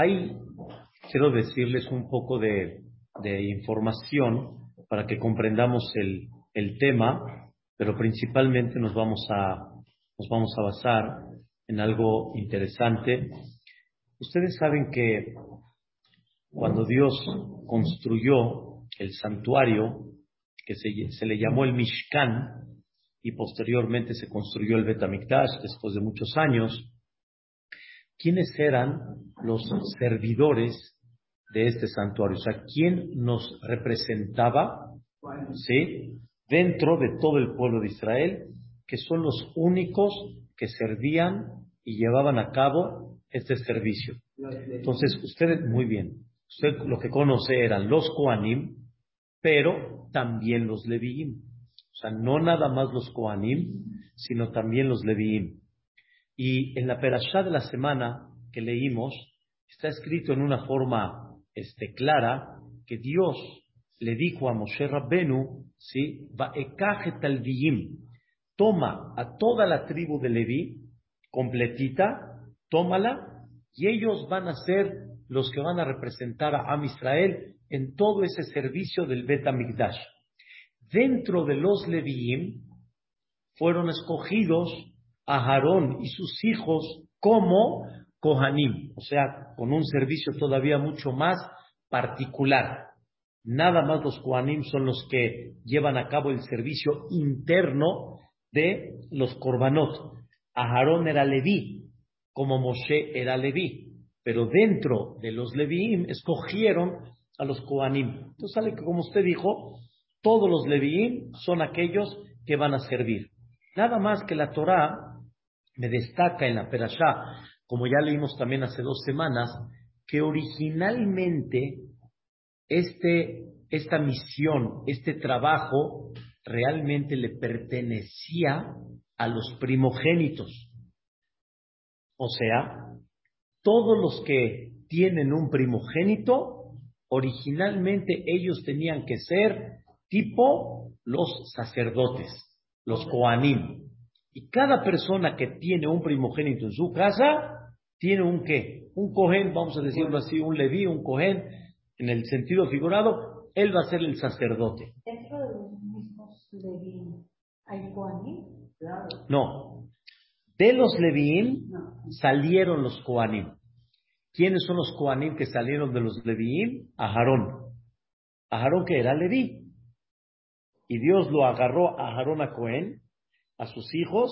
Ahí quiero decirles un poco de, información para que comprendamos el, tema, pero principalmente nos vamos, a, nos vamos a basar en algo interesante. Ustedes saben que cuando Dios construyó el santuario, que se, se le llamó el Mishkan, y posteriormente se construyó el Betamikdash después de muchos años, ¿quiénes eran los servidores de este santuario? O sea, ¿quién nos representaba ¿sí? dentro de todo el pueblo de Israel, que son los únicos que servían y llevaban a cabo este servicio? Entonces, ustedes, muy bien, usted lo que conoce eran los Koanim, pero también los Leviim. O sea, no nada más los Koanim, sino también los Leviim. Y en la perashá de la semana que leímos, está escrito en una forma este, clara que Dios le dijo a Moshe Rabbenu, ¿sí? toma a toda la tribu de Leví, completita, tómala, y ellos van a ser los que van a representar a Am Israel en todo ese servicio del Bet Amigdash dentro de los Leviim fueron escogidos a Aarón y sus hijos como Kohanim, o sea, con un servicio todavía mucho más particular. Nada más los Kohanim son los que llevan a cabo el servicio interno de los Korbanot. Aarón era Leví, como Moshe era Leví, pero dentro de los Leviim escogieron a los Kohanim. Entonces sale que, como usted dijo, todos los Leviim son aquellos que van a servir. Nada más que la Torá me destaca en la Perashá, como ya leímos también hace dos semanas, que originalmente este, esta misión, este trabajo, realmente le pertenecía a los primogénitos. O sea, todos los que tienen un primogénito, originalmente ellos tenían que ser tipo los sacerdotes, los coanim. Y cada persona que tiene un primogénito en su casa, tiene un qué? Un cohen, vamos a decirlo así, un leví, un cohen, en el sentido figurado, él va a ser el sacerdote. ¿Dentro de los mismos leví hay coanim? No. De los levíim salieron los coanim. ¿Quiénes son los coanim que salieron de los levíim? Aharón. Aharón que era leví. Y Dios lo agarró a Aarón a Cohen, a sus hijos,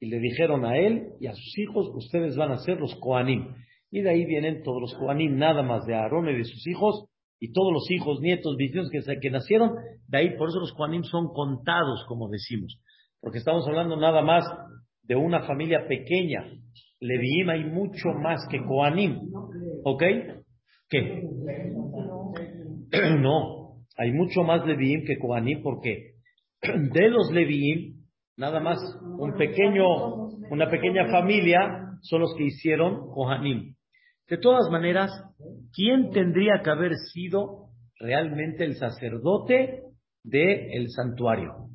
y le dijeron a él y a sus hijos, ustedes van a ser los Koanim. Y de ahí vienen todos los Koanim, nada más de Aarón y de sus hijos, y todos los hijos, nietos, bisnietos que, que nacieron, de ahí por eso los Koanim son contados, como decimos. Porque estamos hablando nada más de una familia pequeña. Leviim hay mucho más que Koanim. ¿Ok? ¿Qué? No, hay mucho más Leviim que Kohanim porque de los Leviim, nada más un pequeño, una pequeña familia son los que hicieron Kohanim. De todas maneras, ¿quién tendría que haber sido realmente el sacerdote del santuario?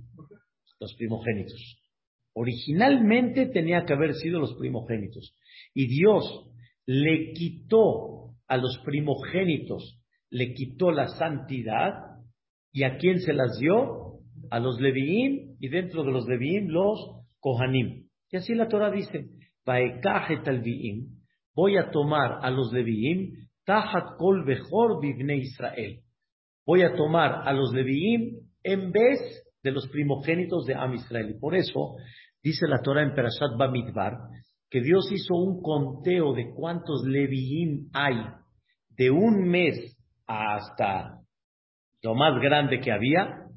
Los primogénitos. Originalmente tenía que haber sido los primogénitos. Y Dios le quitó a los primogénitos, le quitó la santidad ¿Y a quién se las dio? A los Leviim y dentro de los Leviim los Kohanim. Y así la Torah dice, voy a tomar a los Leviim, Tahat Kol Bejor Bibne Israel. Voy a tomar a los Leviim en vez de los primogénitos de Am Israel. Y por eso dice la Torah en Perashat Bamidbar que Dios hizo un conteo de cuántos Leviim hay de un mes hasta lo más grande que había,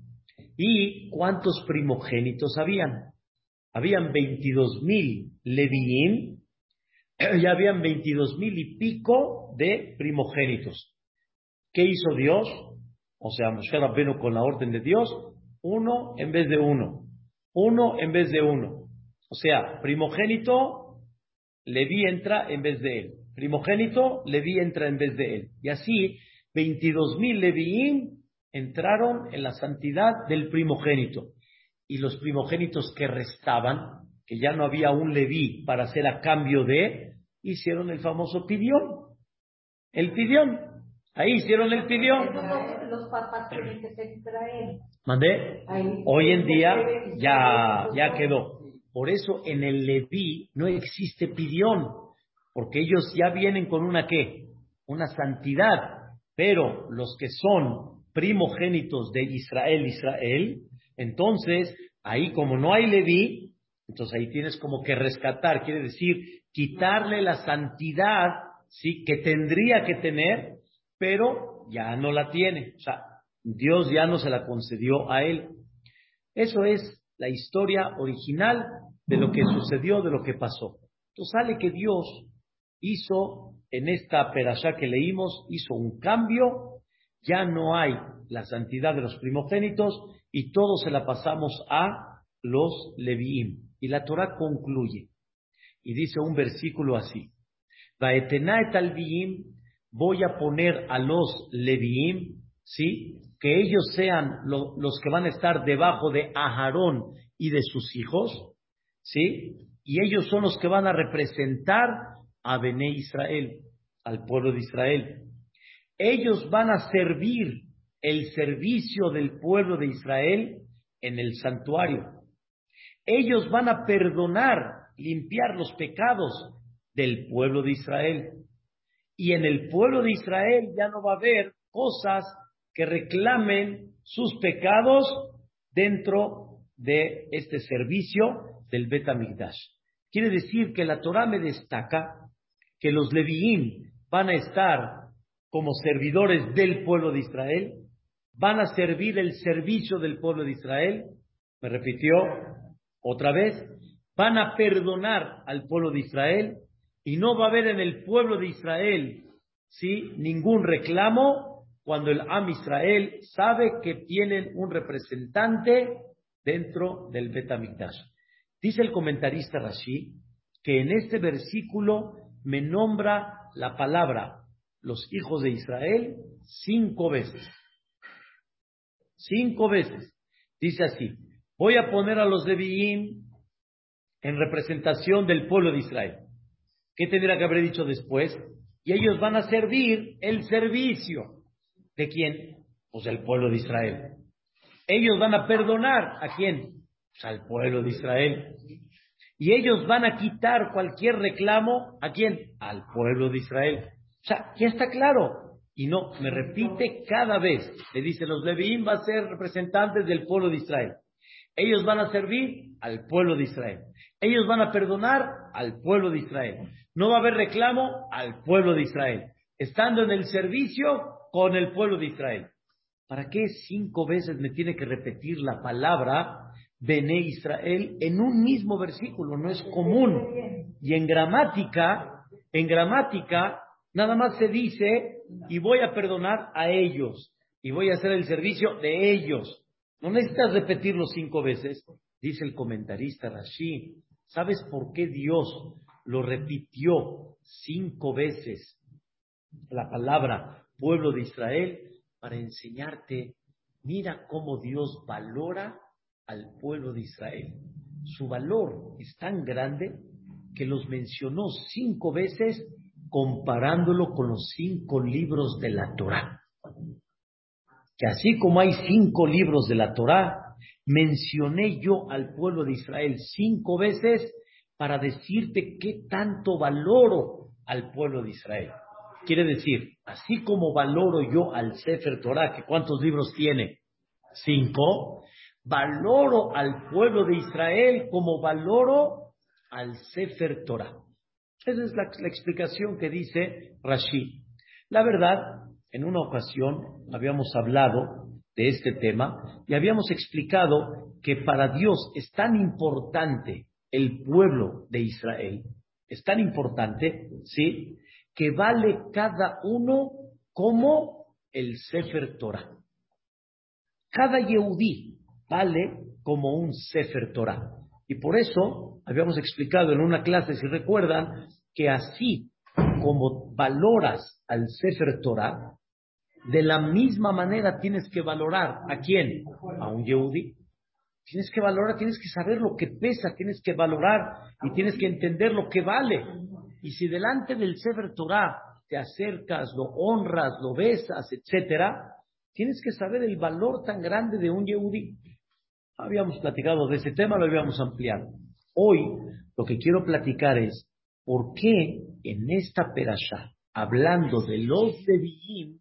y cuántos primogénitos habían. Habían 22 mil leviín y habían 22 mil y pico de primogénitos. ¿Qué hizo Dios? O sea, Moshe Rabbenu con la orden de Dios, uno en vez de uno, uno en vez de uno. O sea, primogénito, Leví entra en vez de él. Primogénito, Leví entra en vez de él. Y así, 22 mil leviín entraron en la santidad del primogénito. Y los primogénitos que restaban, que ya no había un Leví para hacer a cambio de, hicieron el famoso pidión. El pidión. Ahí hicieron el pidión. Los papás tienen que ser Israel. ¿Mandé? Hoy en día ya, ya quedó. Por eso en el Leví no existe pidión, porque ellos ya vienen con una qué? Una santidad. Pero los que son primogénitos de Israel, Israel, entonces ahí como no hay Leví, entonces ahí tienes como que rescatar, quiere decir quitarle la santidad sí que tendría que tener, pero ya no la tiene. O sea, Dios ya no se la concedió a él. Eso es la historia original de lo que sucedió, de lo que pasó. Entonces sale que Dios hizo en esta perashá que leímos, hizo un cambio, ya no hay la santidad de los primogénitos y todo se la pasamos a los Leviim. Y la Torah concluye y dice un versículo así: voy a poner a los Leviim, ¿sí? Que ellos sean los que van a estar debajo de Aharón y de sus hijos, ¿sí? Y ellos son los que van a representar a Bené Israel, al pueblo de Israel. Ellos van a servir el servicio del pueblo de Israel en el santuario. Ellos van a perdonar, limpiar los pecados del pueblo de Israel. Y en el pueblo de Israel ya no va a haber cosas que reclamen sus pecados dentro de este servicio del Bet Quiere decir que la Torah me destaca que los Leviín van a estar como servidores del pueblo de Israel, van a servir el servicio del pueblo de Israel, me repitió otra vez, van a perdonar al pueblo de Israel y no va a haber en el pueblo de Israel ¿sí? ningún reclamo cuando el Am Israel sabe que tienen un representante dentro del Betamikdash. Dice el comentarista Rashi que en este versículo me nombra la palabra los hijos de Israel cinco veces. Cinco veces. Dice así, voy a poner a los de Leviín en representación del pueblo de Israel. ¿Qué tendría que haber dicho después? Y ellos van a servir el servicio. ¿De quién? Pues del pueblo de Israel. Ellos van a perdonar a quién? Pues al pueblo de Israel. Y ellos van a quitar cualquier reclamo a quién? Al pueblo de Israel. O sea, ya está claro. Y no, me repite cada vez. Le dice, los Leviín van a ser representantes del pueblo de Israel. Ellos van a servir al pueblo de Israel. Ellos van a perdonar al pueblo de Israel. No va a haber reclamo al pueblo de Israel. Estando en el servicio con el pueblo de Israel. ¿Para qué cinco veces me tiene que repetir la palabra Bene Israel en un mismo versículo? No es común. Y en gramática, en gramática, nada más se dice, y voy a perdonar a ellos, y voy a hacer el servicio de ellos. No necesitas repetirlo cinco veces, dice el comentarista Rashi. ¿Sabes por qué Dios lo repitió cinco veces la palabra pueblo de Israel? Para enseñarte, mira cómo Dios valora al pueblo de Israel. Su valor es tan grande que los mencionó cinco veces comparándolo con los cinco libros de la Torah. Que así como hay cinco libros de la Torah, mencioné yo al pueblo de Israel cinco veces para decirte qué tanto valoro al pueblo de Israel. Quiere decir, así como valoro yo al Sefer Torah, que cuántos libros tiene? Cinco. Valoro al pueblo de Israel como valoro al Sefer Torah. Esa es la, explicación que dice Rashi. La verdad, en una ocasión habíamos hablado de este tema y habíamos explicado que para Dios es tan importante el pueblo de Israel, es tan importante, ¿sí? Que vale cada uno como el Sefer Torah. Cada Yehudí vale como un Sefer Torah. Y por eso habíamos explicado en una clase, si recuerdan, que así como valoras al Sefer Torah, de la misma manera tienes que valorar a quién? A un Yehudi. Tienes que valorar, tienes que saber lo que pesa, tienes que valorar y tienes que entender lo que vale. Y si delante del Sefer Torah te acercas, lo honras, lo besas, etcétera, tienes que saber el valor tan grande de un Yehudi. Habíamos platicado de ese tema, lo habíamos ampliado. Hoy lo que quiero platicar es por qué en esta perashá, hablando de los Leviim,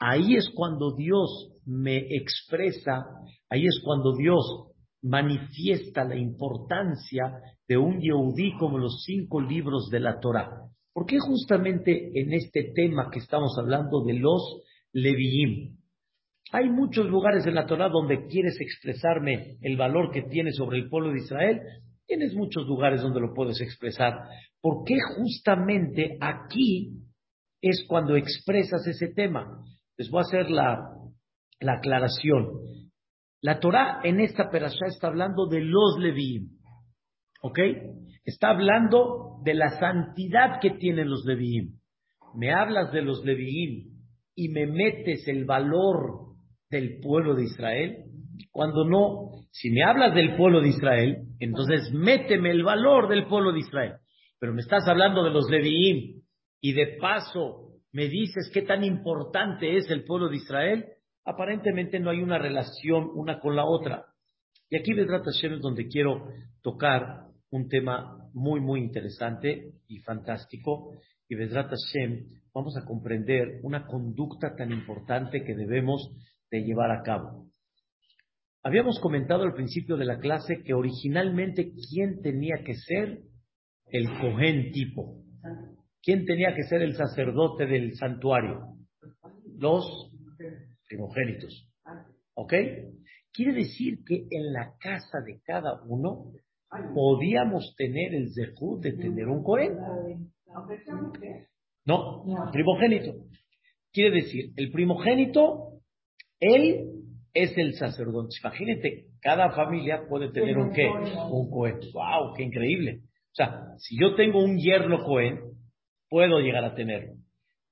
ahí es cuando Dios me expresa, ahí es cuando Dios manifiesta la importancia de un Yehudí como los cinco libros de la Torah. ¿Por qué justamente en este tema que estamos hablando de los Leviim? Hay muchos lugares en la Torah donde quieres expresarme el valor que tiene sobre el pueblo de Israel. Tienes muchos lugares donde lo puedes expresar. ¿Por qué justamente aquí es cuando expresas ese tema? Les voy a hacer la, la aclaración. La Torah en esta perashá está hablando de los Leviim. ¿Ok? Está hablando de la santidad que tienen los Leviim. Me hablas de los Leviim y me metes el valor del pueblo de Israel. Cuando no, si me hablas del pueblo de Israel, entonces méteme el valor del pueblo de Israel. Pero me estás hablando de los Leviim y de paso me dices qué tan importante es el pueblo de Israel, aparentemente no hay una relación una con la otra. Y aquí Vedrat Hashem es donde quiero tocar un tema muy, muy interesante y fantástico. Y Vedrat Hashem vamos a comprender una conducta tan importante que debemos de llevar a cabo. Habíamos comentado al principio de la clase que originalmente quién tenía que ser el Cohen tipo. ¿Quién tenía que ser el sacerdote del santuario? Los primogénitos. ¿Ok? Quiere decir que en la casa de cada uno podíamos tener el zehut de tener un Cohen. No, primogénito. Quiere decir, el primogénito, él es el sacerdote. Imagínate, cada familia puede tener un qué? Un Cohen. ¡Wow! ¡Qué increíble! O sea, si yo tengo un yerno Cohen, puedo llegar a tenerlo.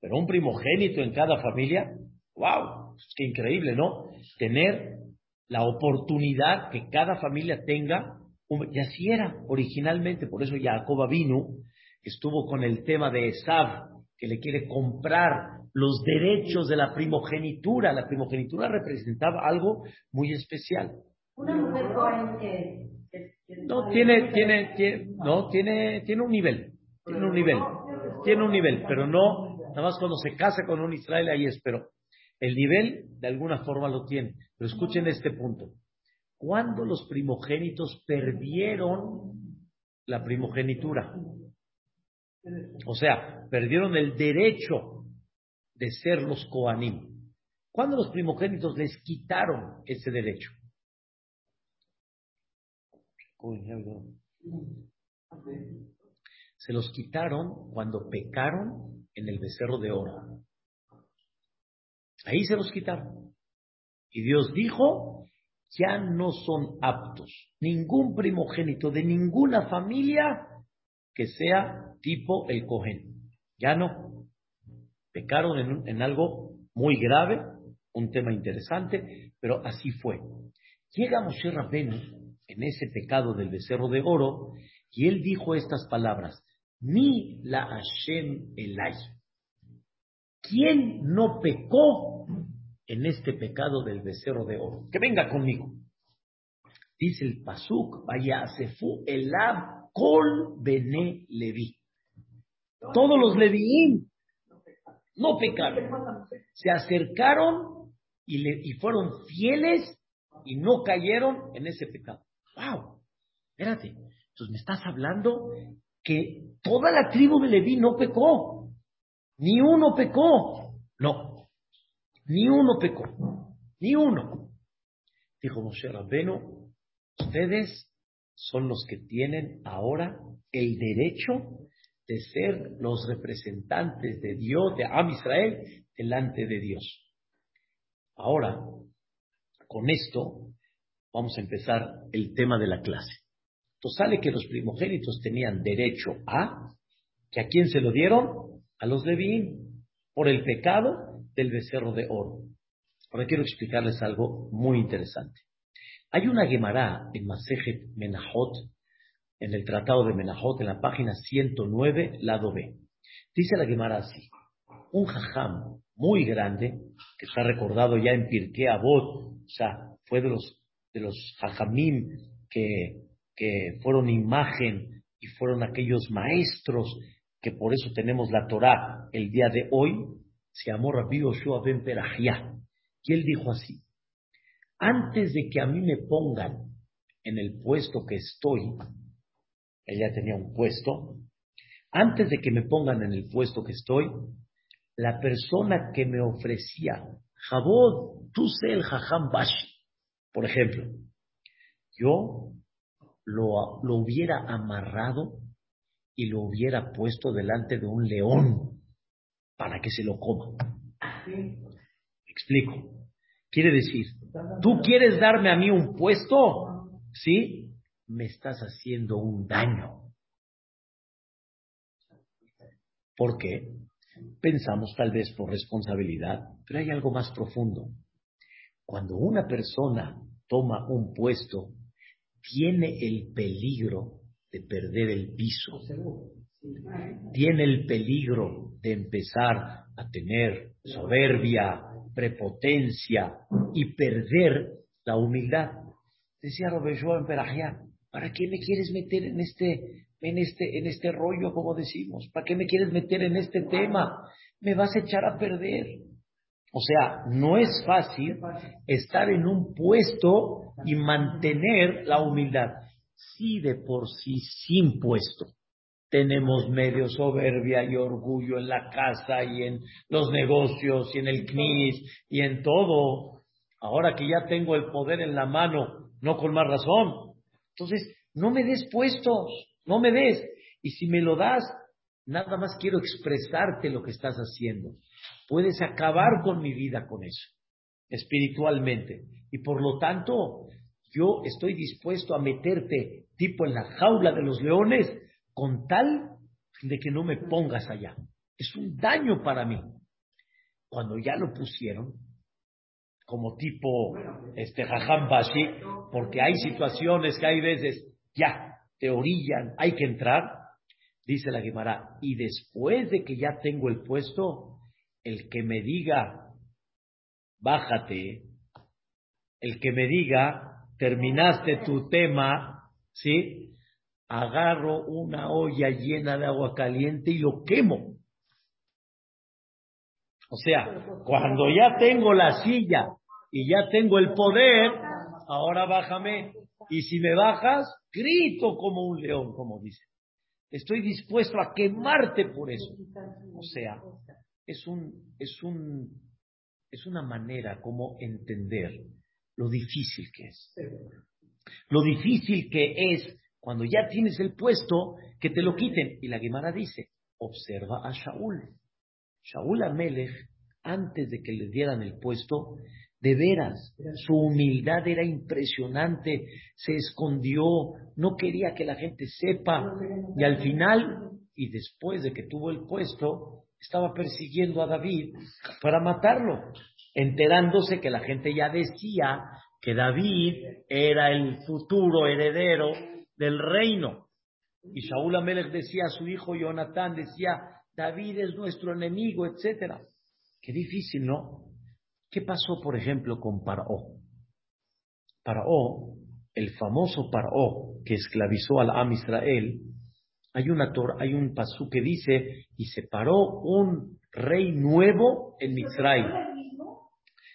Pero un primogénito en cada familia, ¡wow! ¡Qué increíble, ¿no? Tener la oportunidad que cada familia tenga, y así era originalmente, por eso Jacob vino, estuvo con el tema de Esav, que le quiere comprar los derechos de la primogenitura. La primogenitura representaba algo muy especial. Una mujer que, no tiene, tiene, tiene, no tiene, tiene un nivel, tiene un nivel, tiene un nivel, pero no, nada más cuando se casa con un Israel ahí es, pero el nivel de alguna forma lo tiene. Pero escuchen este punto. Cuando los primogénitos perdieron la primogenitura, o sea, perdieron el derecho de ser los Koanim. Cuando los primogénitos les quitaron ese derecho. Se los quitaron cuando pecaron en el becerro de oro. Ahí se los quitaron. Y Dios dijo, ya no son aptos ningún primogénito de ninguna familia que sea tipo el Cohen. Ya no. Pecaron en, en algo muy grave, un tema interesante, pero así fue. Llega Moshe Rabbenu en ese pecado del becerro de oro y él dijo estas palabras, ni la Hashem Elay. ¿Quién no pecó en este pecado del becerro de oro? Que venga conmigo. Dice el Pasuk, vaya fu elab kol bene levi. Todos los leviín no pecaron. Se acercaron y, le, y fueron fieles y no cayeron en ese pecado. ¡Wow! Espérate. Entonces me estás hablando que toda la tribu de Leví no pecó. Ni uno pecó. No. Ni uno pecó. Ni uno. Dijo Moshe Rabbenu, ustedes son los que tienen ahora el derecho de ser los representantes de Dios, de Am Israel, delante de Dios. Ahora, con esto, vamos a empezar el tema de la clase. Entonces sale que los primogénitos tenían derecho a, que a quién se lo dieron, a los Levín por el pecado del becerro de oro. Ahora quiero explicarles algo muy interesante. Hay una Gemara en Masejet Menahot, en el Tratado de Menahot, en la página 109, lado B. Dice la Gemara así, un jajam muy grande, que está recordado ya en Pirkei Avot, o sea, fue de los, de los jajamim que, que fueron imagen y fueron aquellos maestros que por eso tenemos la Torah el día de hoy, se llamó Rabbi Yoshua ben Perahia. Y él dijo así, antes de que a mí me pongan en el puesto que estoy, ella tenía un puesto, antes de que me pongan en el puesto que estoy, la persona que me ofrecía, Jabod, tú sé el Jajam Bashi, por ejemplo, yo lo, lo hubiera amarrado y lo hubiera puesto delante de un león para que se lo coma. Explico. Quiere decir, tú quieres darme a mí un puesto, ¿sí? Me estás haciendo un daño. ¿Por qué? Pensamos tal vez por responsabilidad, pero hay algo más profundo. Cuando una persona toma un puesto, tiene el peligro de perder el piso. Tiene el peligro de empezar a tener soberbia, prepotencia y perder la humildad. Decía Robert en Perajia, ¿para qué me quieres meter en este en este, en este rollo, como decimos? ¿Para qué me quieres meter en este tema? Me vas a echar a perder. O sea, no es fácil estar en un puesto y mantener la humildad. Sí, de por sí, sin puesto. Tenemos medio soberbia y orgullo en la casa y en los negocios y en el CNIS y en todo. Ahora que ya tengo el poder en la mano, no con más razón. Entonces, no me des puestos. No me des. Y si me lo das, nada más quiero expresarte lo que estás haciendo. Puedes acabar con mi vida con eso, espiritualmente. Y por lo tanto, yo estoy dispuesto a meterte tipo en la jaula de los leones con tal de que no me pongas allá. Es un daño para mí. Cuando ya lo pusieron, como tipo este jajam porque hay situaciones que hay veces, ya, te orillan, hay que entrar, dice la Guimara, y después de que ya tengo el puesto, el que me diga, bájate, el que me diga, terminaste tu tema, ¿sí? Agarro una olla llena de agua caliente y lo quemo. O sea, cuando ya tengo la silla y ya tengo el poder, ahora bájame. Y si me bajas, grito como un león, como dice. Estoy dispuesto a quemarte por eso. O sea, es un, es un, es una manera como entender lo difícil que es. Lo difícil que es cuando ya tienes el puesto que te lo quiten. Y la Gemara dice, observa a Shaul. Shaul Amelech, antes de que le dieran el puesto, de veras, su humildad era impresionante, se escondió, no quería que la gente sepa y al final, y después de que tuvo el puesto, estaba persiguiendo a David para matarlo, enterándose que la gente ya decía que David era el futuro heredero del reino. Y Shaul Amelech decía a su hijo Jonatán, decía, David es nuestro enemigo, etcétera. Qué difícil, ¿no? ¿Qué pasó, por ejemplo, con Paró? Paró, el famoso Paró que esclavizó al Am Israel, hay, una, hay un pasú que dice, y se paró un rey nuevo en Mitzray.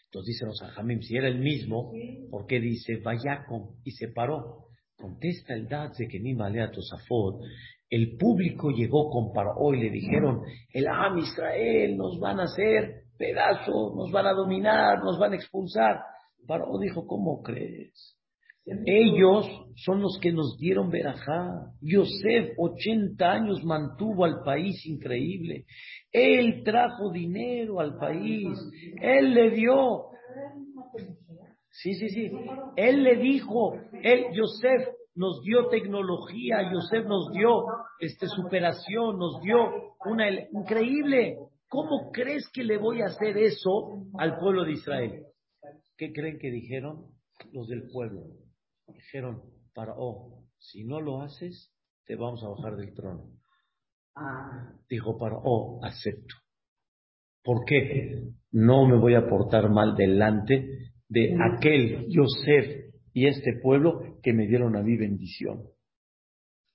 Entonces dicen los ajamim, si era el mismo, ¿por qué dice Vayacom y se paró? Contesta el Dad de que ni malea Tosafot. El público llegó con Paró y le dijeron, el Am Israel nos van a hacer pedazo, nos van a dominar, nos van a expulsar. Paró dijo, ¿cómo crees? Ellos son los que nos dieron verajá. Yosef, 80 años, mantuvo al país increíble. Él trajo dinero al país. Él le dio. Sí, sí, sí. Él le dijo, él, Yosef, nos dio tecnología, Yosef nos dio este, superación, nos dio una increíble. ¿Cómo crees que le voy a hacer eso al pueblo de Israel? ¿Qué creen que dijeron los del pueblo? Dijeron, para, oh, si no lo haces, te vamos a bajar del trono. Ah, Dijo Paró, oh, acepto. ¿Por qué? No me voy a portar mal delante de aquel Yosef y este pueblo que me dieron a mí bendición.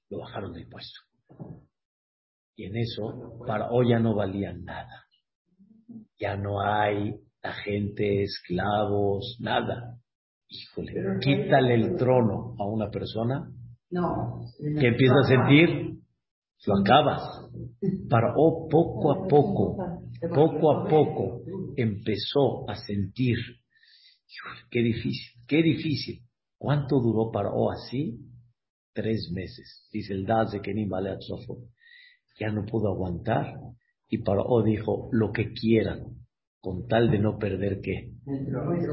Lo bajaron del puesto. Y en eso, Paró ya no valía nada. Ya no hay la gente, esclavos, nada. Híjole, quítale el trono a una persona no. que empieza a sentir, lo acabas. Paró poco a poco, poco a poco, empezó a sentir, qué difícil, qué difícil. ¿Cuánto duró Paró así? Tres meses. Dice el Daz de Kenim vale Ya no pudo aguantar y Paró dijo, lo que quieran, con tal de no perder qué?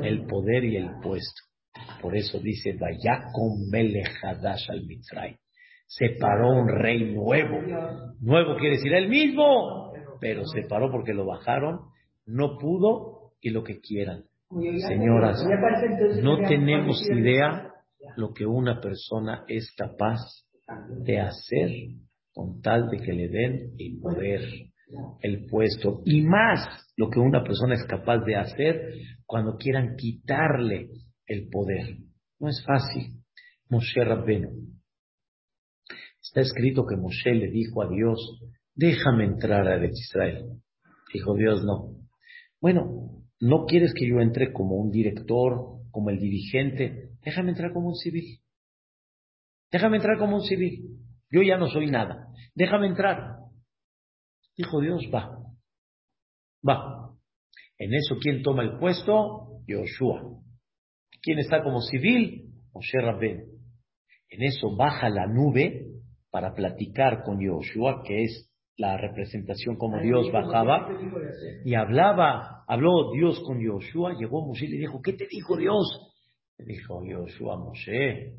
El poder y el puesto. Por eso dice, Vayakom Melechadash al Mitzray. Se paró un rey nuevo. Nuevo quiere decir el mismo, pero se paró porque lo bajaron, no pudo y lo que quieran. Señoras, no tenemos idea lo que una persona es capaz de hacer con tal de que le den el poder, el puesto y más lo que una persona es capaz de hacer cuando quieran quitarle el poder. No es fácil. Moshe Rabbenu. Está escrito que Moshe le dijo a Dios, déjame entrar a Israel. Dijo Dios, no. Bueno, no quieres que yo entre como un director, como el dirigente, déjame entrar como un civil. Déjame entrar como un civil. Yo ya no soy nada. Déjame entrar. Dijo Dios, va. Va. En eso, ¿quién toma el puesto? Yoshua. ¿Quién está como civil? Moshe Rabben. En eso baja la nube para platicar con Yoshua, que es la representación como Dios bajaba, y hablaba, habló Dios con Yoshua, llegó Moshe y le dijo, ¿qué te dijo Dios? Le dijo Yoshua, Moshe,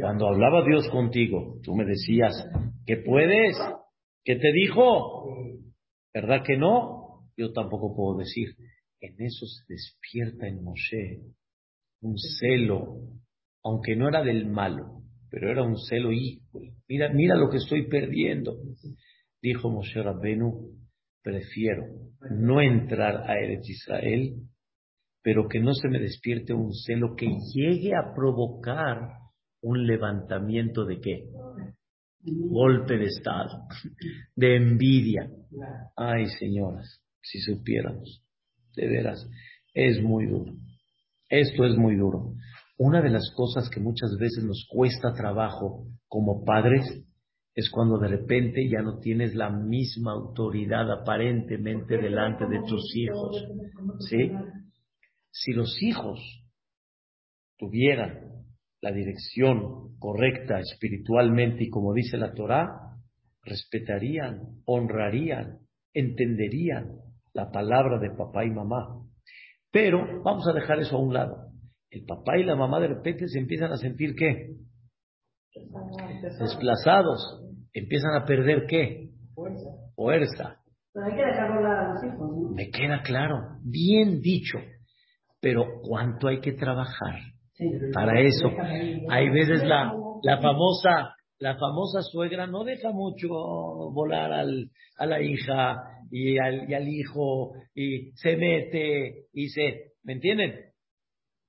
cuando hablaba Dios contigo, tú me decías, ¿qué puedes? ¿Qué te dijo? ¿Verdad que no? Yo tampoco puedo decir. En eso se despierta en Moshe un celo, aunque no era del malo, pero era un celo, y mira, mira lo que estoy perdiendo. Dijo Moshe Rabbenu, prefiero no entrar a Eretz Israel, pero que no se me despierte un celo que llegue a provocar un levantamiento de qué? Golpe de Estado, de envidia. Ay, señoras, si supiéramos, de veras, es muy duro. Esto es muy duro. Una de las cosas que muchas veces nos cuesta trabajo como padres es cuando de repente ya no tienes la misma autoridad aparentemente delante de tus hijos. ¿Sí? Si los hijos tuvieran la dirección correcta espiritualmente y como dice la Torah, respetarían, honrarían, entenderían la palabra de papá y mamá. Pero vamos a dejar eso a un lado. El papá y la mamá de repente se empiezan a sentir qué? Desplazados. Empiezan a perder qué? Fuerza. Pero hay que dejarlo a los hijos, ¿no? Me queda claro. Bien dicho. Pero ¿cuánto hay que trabajar? Para eso, hay veces la, la famosa la famosa suegra no deja mucho volar al, a la hija y al, y al hijo y se mete y se... ¿Me entienden?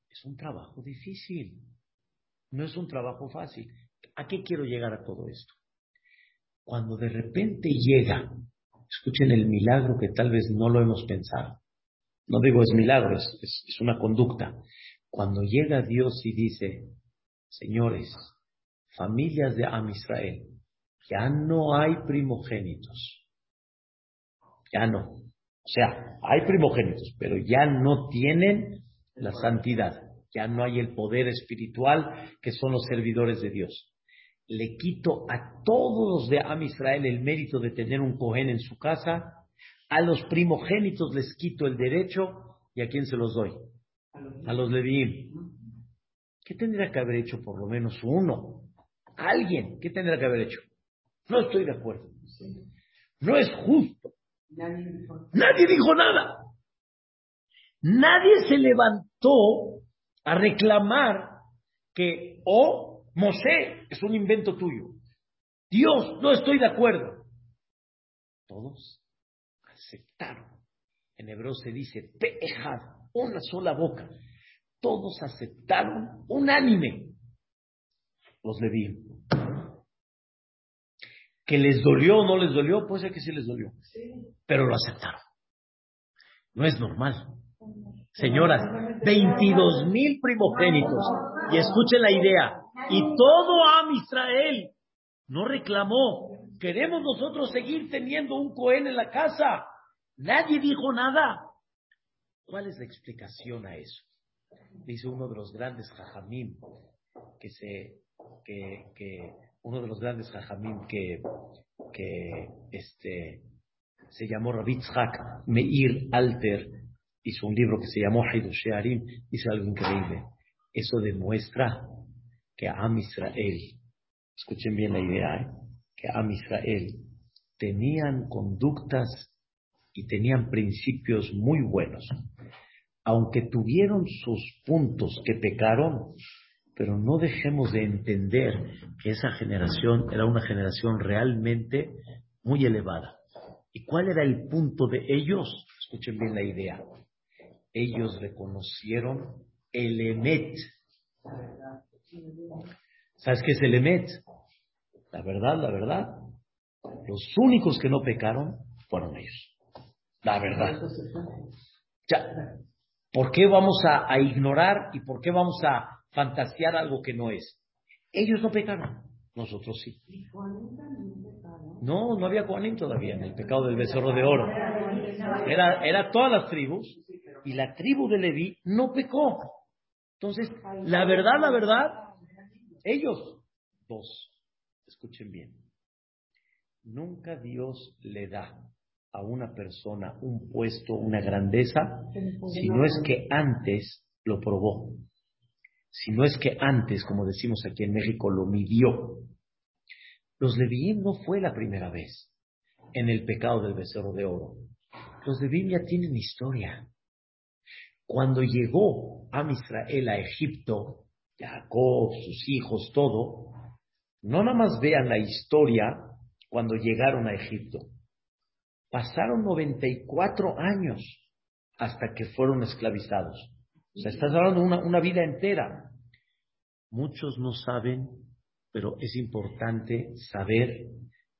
Es un trabajo difícil. No es un trabajo fácil. ¿A qué quiero llegar a todo esto? Cuando de repente llega, escuchen el milagro que tal vez no lo hemos pensado. No digo es milagro, es, es, una conducta. Cuando llega Dios y dice, señores, familias de Am Israel, ya no hay primogénitos. Ya no. O sea, hay primogénitos, pero ya no tienen la santidad. Ya no hay el poder espiritual que son los servidores de Dios. Le quito a todos los de Am Israel el mérito de tener un cohen en su casa. A los primogénitos les quito el derecho. ¿Y a quién se los doy? A los Leviim. ¿Qué tendría que haber hecho por lo menos uno? Alguien, ¿qué tendrá que haber hecho? No estoy de acuerdo. No es justo. Nadie dijo nada. Nadie se levantó a reclamar que, oh, Mosé es un invento tuyo. Dios, no estoy de acuerdo. Todos aceptaron. En hebreo se dice pe'ejad, una sola boca. Todos aceptaron unánime. Los leví. Que les dolió o no les dolió, puede ser que sí les dolió. Pero lo aceptaron. No es normal. Señoras, 22 mil primogénitos. Y escuchen la idea. Y todo Am Israel no reclamó. Queremos nosotros seguir teniendo un Cohen en la casa. Nadie dijo nada. ¿Cuál es la explicación a eso? Dice uno de los grandes jajamim que se que, que uno de los grandes jajamim que que este se llamó Rabitzhak Meir Alter hizo un libro que se llamó Haidush Arim dice algo increíble eso demuestra que Am Israel, escuchen bien la idea, ¿eh? que Am Israel tenían conductas y tenían principios muy buenos. Aunque tuvieron sus puntos que pecaron, pero no dejemos de entender que esa generación era una generación realmente muy elevada. ¿Y cuál era el punto de ellos? Escuchen bien la idea. Ellos reconocieron el Emet, ¿Sabes qué es el Emet? La verdad, la verdad. Los únicos que no pecaron fueron ellos. La verdad. Ya, ¿Por qué vamos a, ignorar y por qué vamos a fantasear algo que no es? Ellos no pecaron, nosotros sí. No, no había Juanín todavía en el pecado del becerro de oro. Era, era todas las tribus y la tribu de Leví no pecó. Entonces, la verdad, la verdad, ellos, dos, escuchen bien, nunca Dios le da a una persona un puesto, una grandeza, si no es que antes lo probó, si no es que antes, como decimos aquí en México, lo midió. Los Levín no fue la primera vez en el pecado del becerro de oro. Los Levín ya tienen historia. Cuando llegó a Israel a Egipto, Jacob, sus hijos, todo, no nada más vean la historia cuando llegaron a Egipto. Pasaron 94 años hasta que fueron esclavizados. O sea, estás hablando de una, una vida entera. Muchos no saben, pero es importante saber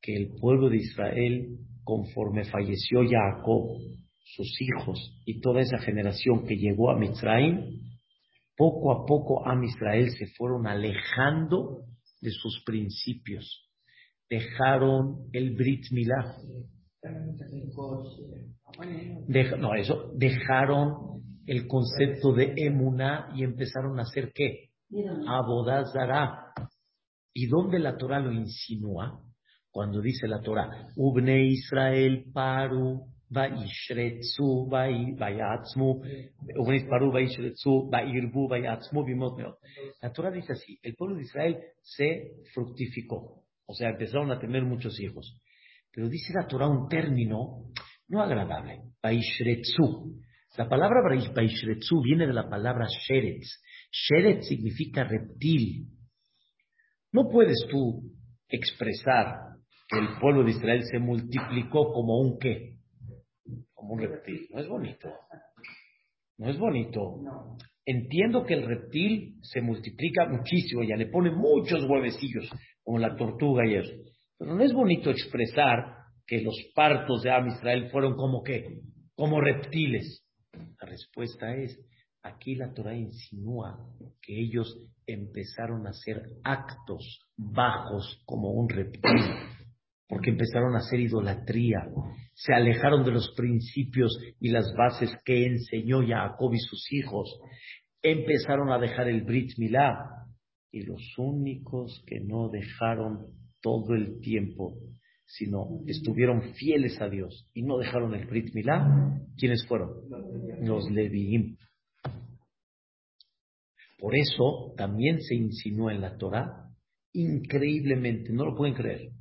que el pueblo de Israel, conforme falleció Jacob, sus hijos y toda esa generación que llegó a Mitzrayim, poco a poco a Israel se fueron alejando de sus principios. Dejaron el Brit Milah. no, eso, dejaron el concepto de Emuná y empezaron a hacer qué? Abodazara. ¿Y dónde la Torah lo insinúa? Cuando dice la Torah, Ubne Israel paru la Torah dice así, el pueblo de Israel se fructificó, o sea, empezaron a tener muchos hijos. Pero dice la Torah un término no agradable, Baishretzu. La palabra Baishretzu viene de la palabra Sheretz. Sheretz significa reptil. No puedes tú expresar que el pueblo de Israel se multiplicó como un qué, como un reptil. No es bonito. No es bonito. Entiendo que el reptil se multiplica muchísimo, ya le pone muchos huevecillos, como la tortuga y eso. Pero no es bonito expresar que los partos de Am Israel fueron como que, como reptiles. La respuesta es, aquí la Torah insinúa que ellos empezaron a hacer actos bajos como un reptil porque empezaron a hacer idolatría, se alejaron de los principios y las bases que enseñó Jacob y sus hijos, empezaron a dejar el Brit Milá, y los únicos que no dejaron todo el tiempo, sino estuvieron fieles a Dios y no dejaron el Brit Milá, ¿quiénes fueron? Los Leviim. Por eso también se insinuó en la Torah, increíblemente, no lo pueden creer,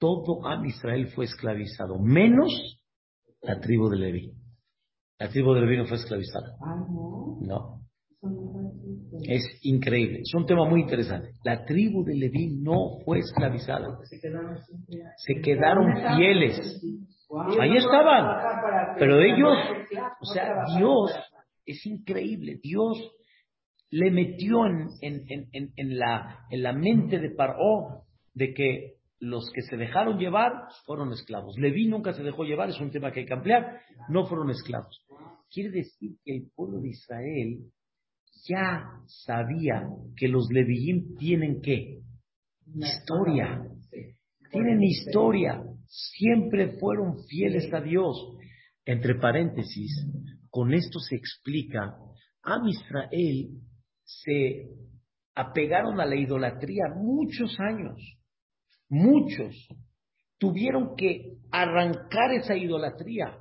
todo Am Israel fue esclavizado, menos la tribu de Leví. La tribu de Leví no fue esclavizada. No. Es increíble. Es un tema muy interesante. La tribu de Leví no fue esclavizada. Se quedaron fieles. Ahí estaban. Pero ellos, o sea, Dios es increíble. Dios le metió en, en, en, en, la, en la mente de Paró de que los que se dejaron llevar fueron esclavos. Leví nunca se dejó llevar, es un tema que hay que ampliar, no fueron esclavos. Quiere decir que el pueblo de Israel ya sabía que los Levíim tienen qué? Historia. Tienen historia. Siempre fueron fieles a Dios. Entre paréntesis, con esto se explica, a Israel se apegaron a la idolatría muchos años, muchos. Tuvieron que arrancar esa idolatría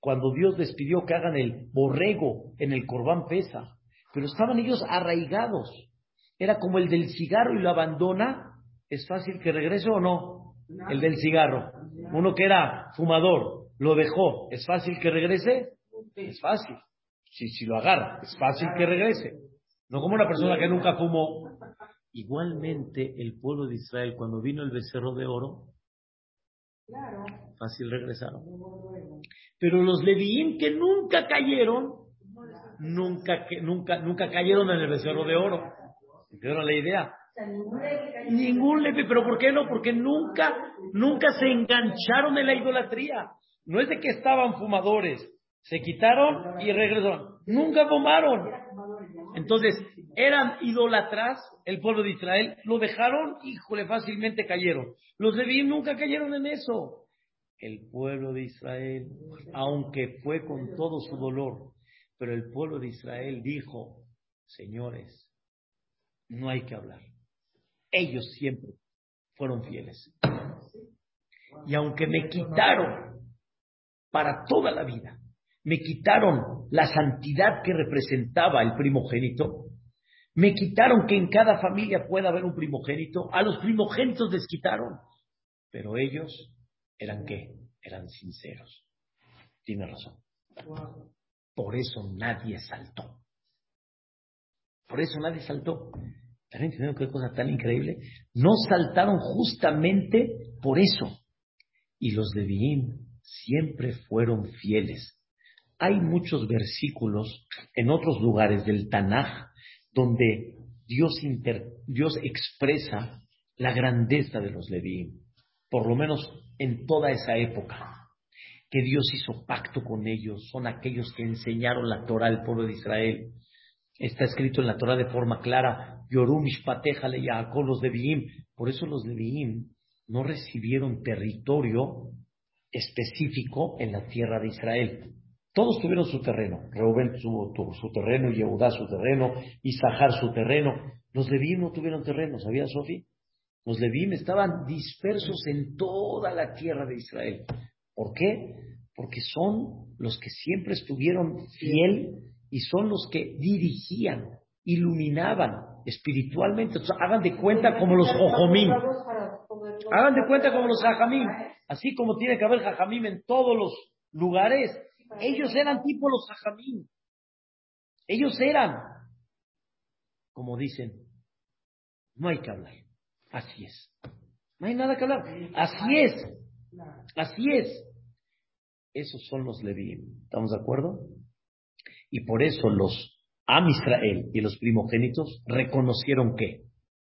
cuando Dios les pidió que hagan el borrego en el corbán pesa. Pero estaban ellos arraigados. Era como el del cigarro y lo abandona. ¿Es fácil que regrese o no? El del cigarro. Uno que era fumador, lo dejó. ¿Es fácil que regrese? Es fácil. Si, si lo agarra, es fácil que regrese. No como una persona que nunca fumó. Igualmente, el pueblo de Israel, cuando vino el becerro de oro, fácil regresaron. Pero los leviín que nunca cayeron, nunca, nunca, nunca cayeron en el becerro de oro. ¿Entendieron la idea? Ningún levi, pero ¿por qué no? Porque nunca, nunca se engancharon en la idolatría. No es de que estaban fumadores, se quitaron y regresaron. Nunca fumaron. Entonces, eran idolatras, el pueblo de Israel, lo dejaron, híjole, fácilmente cayeron. Los leví nunca cayeron en eso. El pueblo de Israel, aunque fue con todo su dolor, pero el pueblo de Israel dijo, señores, no hay que hablar. Ellos siempre fueron fieles. Y aunque me quitaron para toda la vida, me quitaron la santidad que representaba el primogénito, me quitaron que en cada familia pueda haber un primogénito, a los primogénitos les quitaron, pero ellos eran qué? Eran sinceros. Tiene razón. Por eso nadie saltó. Por eso nadie saltó. ¿Están entendiendo qué cosa tan increíble? No saltaron justamente por eso. Y los de Viim siempre fueron fieles. Hay muchos versículos en otros lugares del Tanaj donde Dios, Dios expresa la grandeza de los Levín, por lo menos en toda esa época, que Dios hizo pacto con ellos, son aquellos que enseñaron la Torah al pueblo de Israel. Está escrito en la Torah de forma clara, Yorum Ishpatejale Yaakov, los Leviim. Por eso los Leviim no recibieron territorio específico en la tierra de Israel. Todos tuvieron su terreno. Reuben su, su terreno, Yehudá su terreno, Isahar su terreno. Los Levín no tuvieron terreno, ¿sabía Sofi? Los Levín estaban dispersos en toda la tierra de Israel. ¿Por qué? Porque son los que siempre estuvieron fiel y son los que dirigían, iluminaban espiritualmente. hagan de cuenta como los Jojomín. Hagan de cuenta como los Jajamín. Así como tiene que haber Jajamín en todos los lugares, ellos eran tipo los Jajamín. Ellos eran, como dicen, no hay que hablar. Así es. No hay nada que hablar. Así es. Así es. Esos son los Levín. ¿Estamos de acuerdo? Y por eso los Am Israel y los primogénitos reconocieron que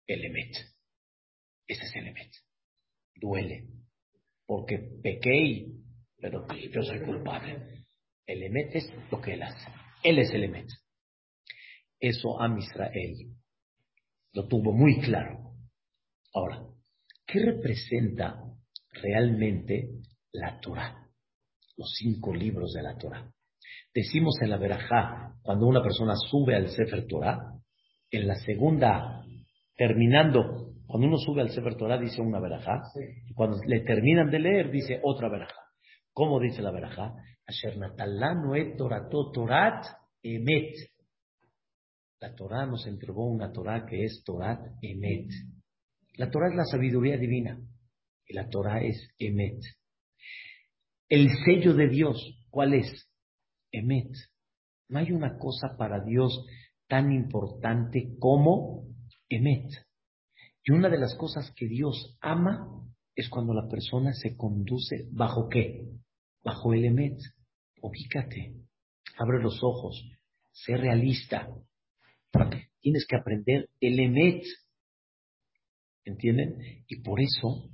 el Emet. Ese es el Emet. Duele. Porque pequé, pero yo soy culpable. El Emet es lo que él hace. Él es el Emet. Eso Am Israel lo tuvo muy claro. Ahora, ¿qué representa realmente la Torah? Los cinco libros de la Torah. Decimos en la Berajá, cuando una persona sube al Sefer Torah, en la segunda, terminando, cuando uno sube al Sefer Torah dice una Berajá, y cuando le terminan de leer dice otra Berajá. ¿Cómo dice la Berajá? Asher Torato Torat Emet. La Torah nos entregó una Torah que es Torat Emet. La Torah es la sabiduría divina y la Torah es Emet. El sello de Dios, ¿cuál es? Emet. No hay una cosa para Dios tan importante como Emet. Y una de las cosas que Dios ama es cuando la persona se conduce bajo qué? bajo el Emet. Ubícate, abre los ojos, sé realista. Tienes que aprender el Emet. ¿Entienden? Y por eso,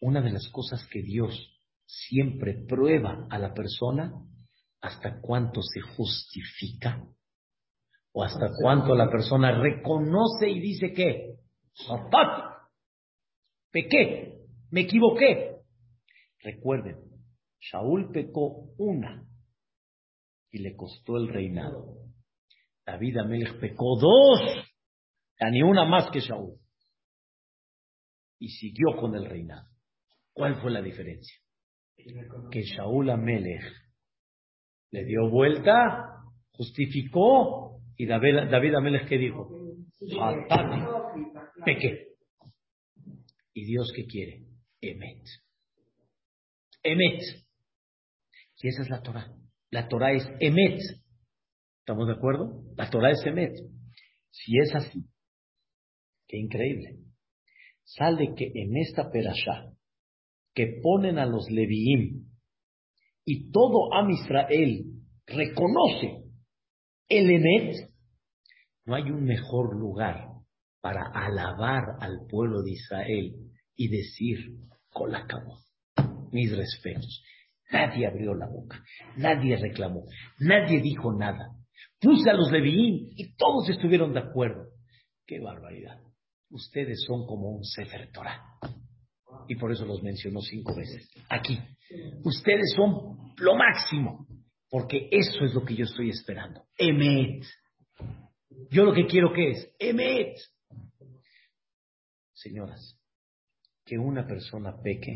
una de las cosas que Dios siempre prueba a la persona, hasta cuánto se justifica, o hasta cuánto la persona reconoce y dice que, pequé, me equivoqué. Recuerden, Shaul pecó una y le costó el reinado. David Amelech pecó dos, ni una más que Shaul. Y siguió con el reinado. ¿Cuál fue la diferencia? Que Shaul Amelech le dio vuelta, justificó, y David, David Amelech, ¿qué dijo? pequé. ¿Y Dios qué quiere? Emet. Emet. Y esa es la Torah. La Torah es Emet. ¿Estamos de acuerdo? La Torah es Emet. Si es así, qué increíble. Sale que en esta perashá, que ponen a los Leviim y todo Am Israel reconoce el Emet, no hay un mejor lugar para alabar al pueblo de Israel y decir, colacabo, mis respetos. Nadie abrió la boca, nadie reclamó, nadie dijo nada. Puse a los Leviín y todos estuvieron de acuerdo. ¡Qué barbaridad! Ustedes son como un Sefer Torah. Y por eso los mencionó cinco veces. Aquí. Ustedes son lo máximo. Porque eso es lo que yo estoy esperando. Emet. Yo lo que quiero que es Emet. Señoras, que una persona peque,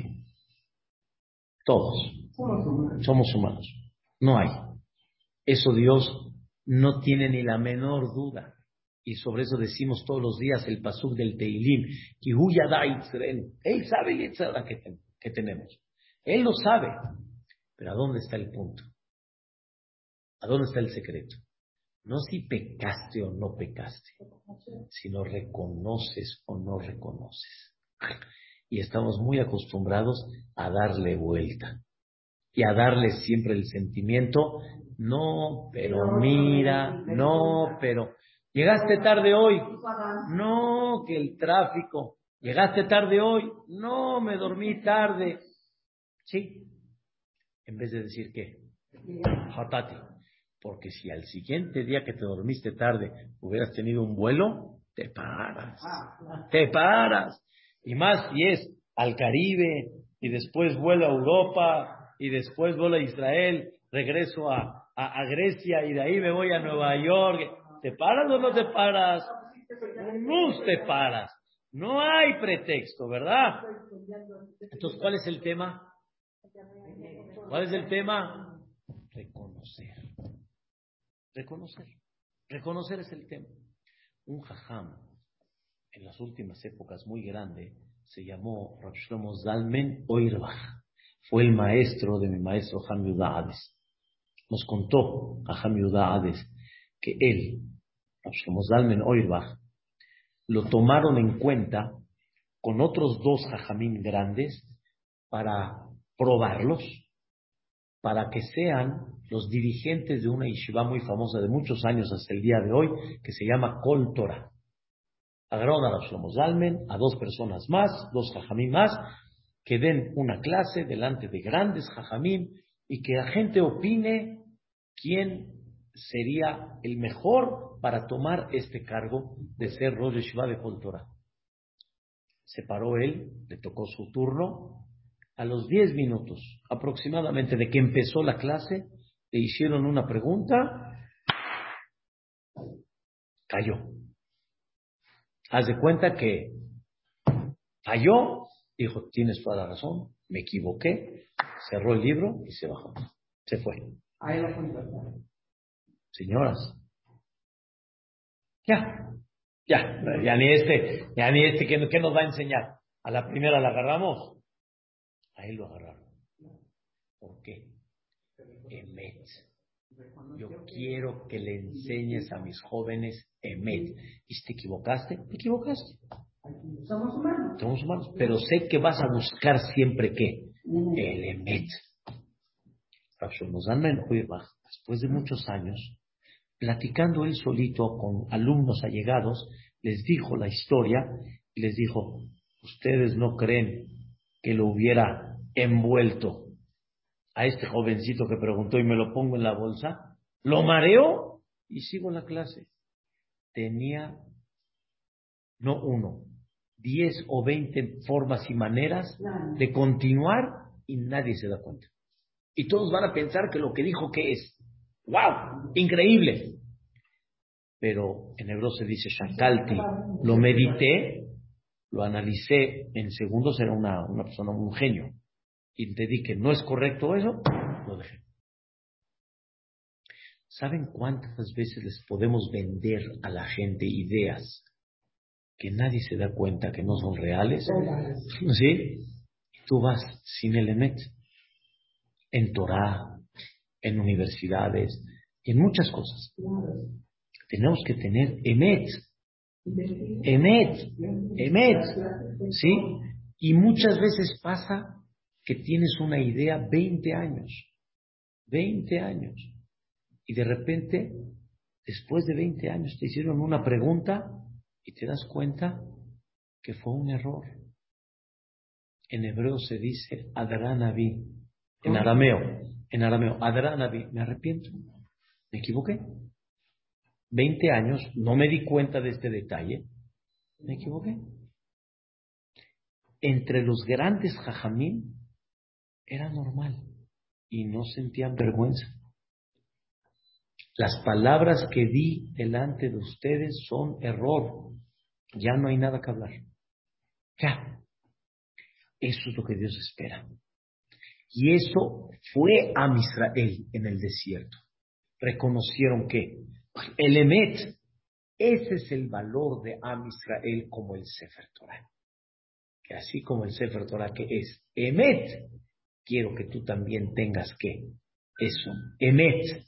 todos somos humanos. No hay. Eso Dios no tiene ni la menor duda. Y sobre eso decimos todos los días el pasuk del Teilim, Él sabe el que, que tenemos. Él lo sabe. Pero ¿a dónde está el punto? ¿A dónde está el secreto? No si pecaste o no pecaste, sino reconoces o no reconoces. Y estamos muy acostumbrados a darle vuelta y a darle siempre el sentimiento, no, pero mira, no, pero llegaste tarde hoy, no, que el tráfico, llegaste tarde hoy, no, me dormí tarde. Sí, en vez de decir que, Hatati, porque si al siguiente día que te dormiste tarde hubieras tenido un vuelo, te paras. Te paras. Y más si es al Caribe y después vuelo a Europa y después vuelo a Israel, regreso a, Grecia y de ahí me voy a Nueva York. ¿Te paras o no te paras? No te paras. No hay pretexto, ¿verdad? Entonces, ¿cuál es el tema? ¿Cuál es el tema? Reconocer. Reconocer. Reconocer es el tema. Un jajam, en las últimas épocas muy grande, se llamó Rav Shlomo Zalmen Oirbach. Fue el maestro de mi maestro Ham Hades. Nos contó a Ham Hades que él, Rav Shlomo Zalmen Oirbach, lo tomaron en cuenta con otros dos jajamín grandes para probarlos, para que sean los dirigentes de una yeshiva muy famosa de muchos años hasta el día de hoy, que se llama Kol Torah. Agarraron a los Zalmen, a dos personas más, dos jajamim más, que den una clase delante de grandes jajamim y que la gente opine quién sería el mejor para tomar este cargo de ser Rosh Yeshiva de Kol Torah. Se paró él, le tocó su turno. A los diez minutos aproximadamente de que empezó la clase, le hicieron una pregunta, cayó. Haz de cuenta que falló, dijo, tienes toda la razón, me equivoqué, cerró el libro y se bajó. Se fue. Señoras, ya, ya, ya ni este, ya ni este, ¿qué, ¿qué nos va a enseñar? A la primera la agarramos, a él lo agarraron. ¿Por qué? Emet. Yo quiero que le enseñes a mis jóvenes Emet. ¿Y si te equivocaste? Te equivocaste. Somos humanos. Somos humanos. Pero sé que vas a buscar siempre qué? El Emet. después de muchos años, platicando él solito con alumnos allegados, les dijo la historia y les dijo, ustedes no creen que lo hubiera envuelto a este jovencito que preguntó y me lo pongo en la bolsa, lo mareo y sigo la clase. Tenía no uno, diez o veinte formas y maneras de continuar y nadie se da cuenta. Y todos van a pensar que lo que dijo que es. ¡Wow! Increíble. Pero en hebreo se dice shakalti. Lo medité, lo analicé en segundos, era una, una persona, un genio. Y te di que no es correcto eso. ¿Saben cuántas veces les podemos vender a la gente ideas que nadie se da cuenta que no son reales? ¿Sí? Tú vas sin el emet en Torah, en universidades, en muchas cosas. Tenemos que tener emet, emet, emet, ¿sí? Y muchas veces pasa que tienes una idea 20 años, 20 años, y de repente, después de 20 años, te hicieron una pregunta y te das cuenta que fue un error. En hebreo se dice Adaranavi, en arameo, en arameo, Adaranavi, me arrepiento, me equivoqué. 20 años, no me di cuenta de este detalle, me equivoqué. Entre los grandes jajamín era normal y no sentían vergüenza. Las palabras que di delante de ustedes son error. Ya no hay nada que hablar. Ya. Eso es lo que Dios espera. Y eso fue a Israel en el desierto. Reconocieron que el Emet, ese es el valor de Am Israel como el Sefer Torah. Que así como el Sefer Torah que es Emet, quiero que tú también tengas que eso, Emet.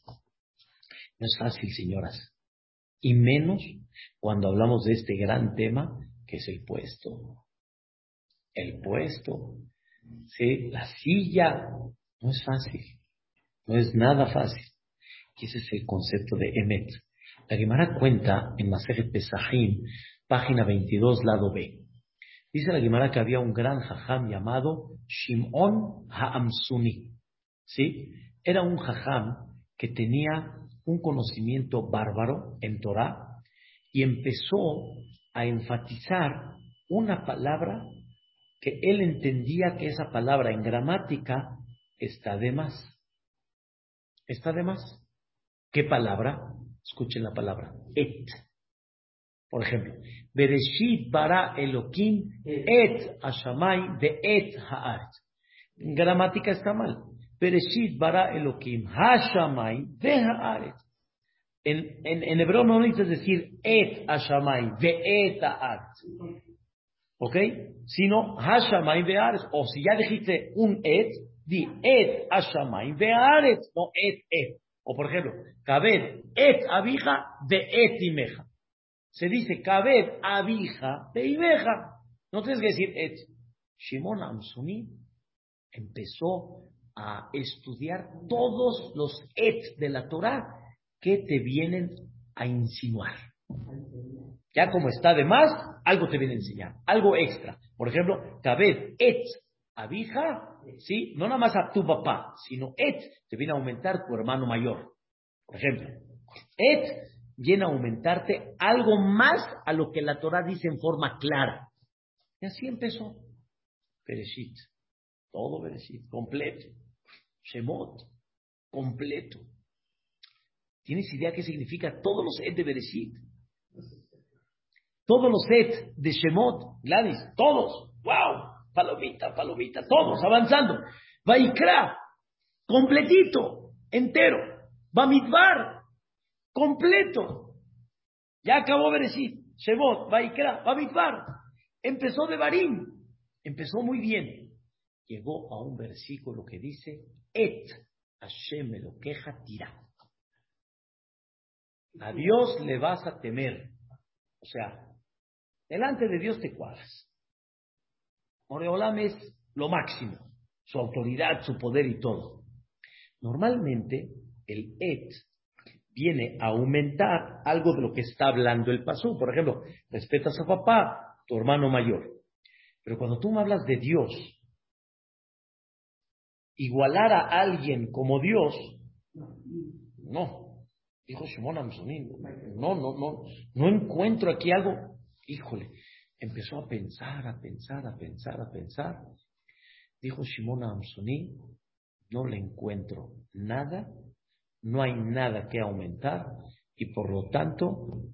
No es fácil, señoras. Y menos cuando hablamos de este gran tema que es el puesto. El puesto, ¿sí? la silla, no es fácil. No es nada fácil. Y ese es el concepto de Emet. La Gemara cuenta en Masejet Pesachim, página 22, lado B. Dice la Gemara que había un gran jajam llamado Shimon Ha'amsuni. ¿Sí? Era un jajam que tenía un conocimiento bárbaro en Torah y empezó a enfatizar una palabra que él entendía que esa palabra en gramática está de más. Está de más. ¿Qué palabra? Escuchen la palabra. Et. Por ejemplo, Bereshit bara Elohim et Hashamay de et haaretz. Gramática está mal. Bereshit bara Elohim Hashamay de haaretz. En, en, en, hebreo no necesitas decir et Hashamay de et haaretz. ¿Ok? Sino Hashamay de haaretz. O si ya dijiste un et, di et Hashamay de haaretz, no et et. O por ejemplo, Kabed et abija de et imeja. Se dice Kabed abija de imeja. No tienes que decir et. Shimon Amsuni empezó a estudiar todos los et de la Torah que te vienen a insinuar. Ya como está de más, algo te viene a enseñar, algo extra. Por ejemplo, Kabed et abija ¿sí? No nada más a tu papá, sino et te viene a aumentar tu hermano mayor. Por ejemplo, et viene a aumentarte algo más a lo que la Torah dice en forma clara. Y así empezó. Bereshit, todo Bereshit, completo. Shemot, completo. ¿Tienes idea qué significa todos los et de Bereshit? Todos los et de Shemot, Gladys, todos. ¡Wow! palomita, palomita, todos avanzando. Vaikra, completito, entero. Bamidbar, completo. Ya acabó Bereshit, Shemot, Vaikra, Bamidbar. Empezó de Barim, empezó muy bien. Llegó a un versículo que dice, Et Hashem lo queja tira. A Dios le vas a temer. O sea, delante de Dios te cuadras. Moreolam es lo máximo, su autoridad, su poder y todo. Normalmente, el et viene a aumentar algo de lo que está hablando el pasú. Por ejemplo, respetas a papá, tu hermano mayor. Pero cuando tú me hablas de Dios, igualar a alguien como Dios, no. Dijo Shimon Amsonín, no, no, no, no encuentro aquí algo. Híjole, empezó a pensar, a pensar, a pensar, a pensar. Dijo Shimon Amsoní, no le encuentro nada, no hay nada que aumentar y por lo tanto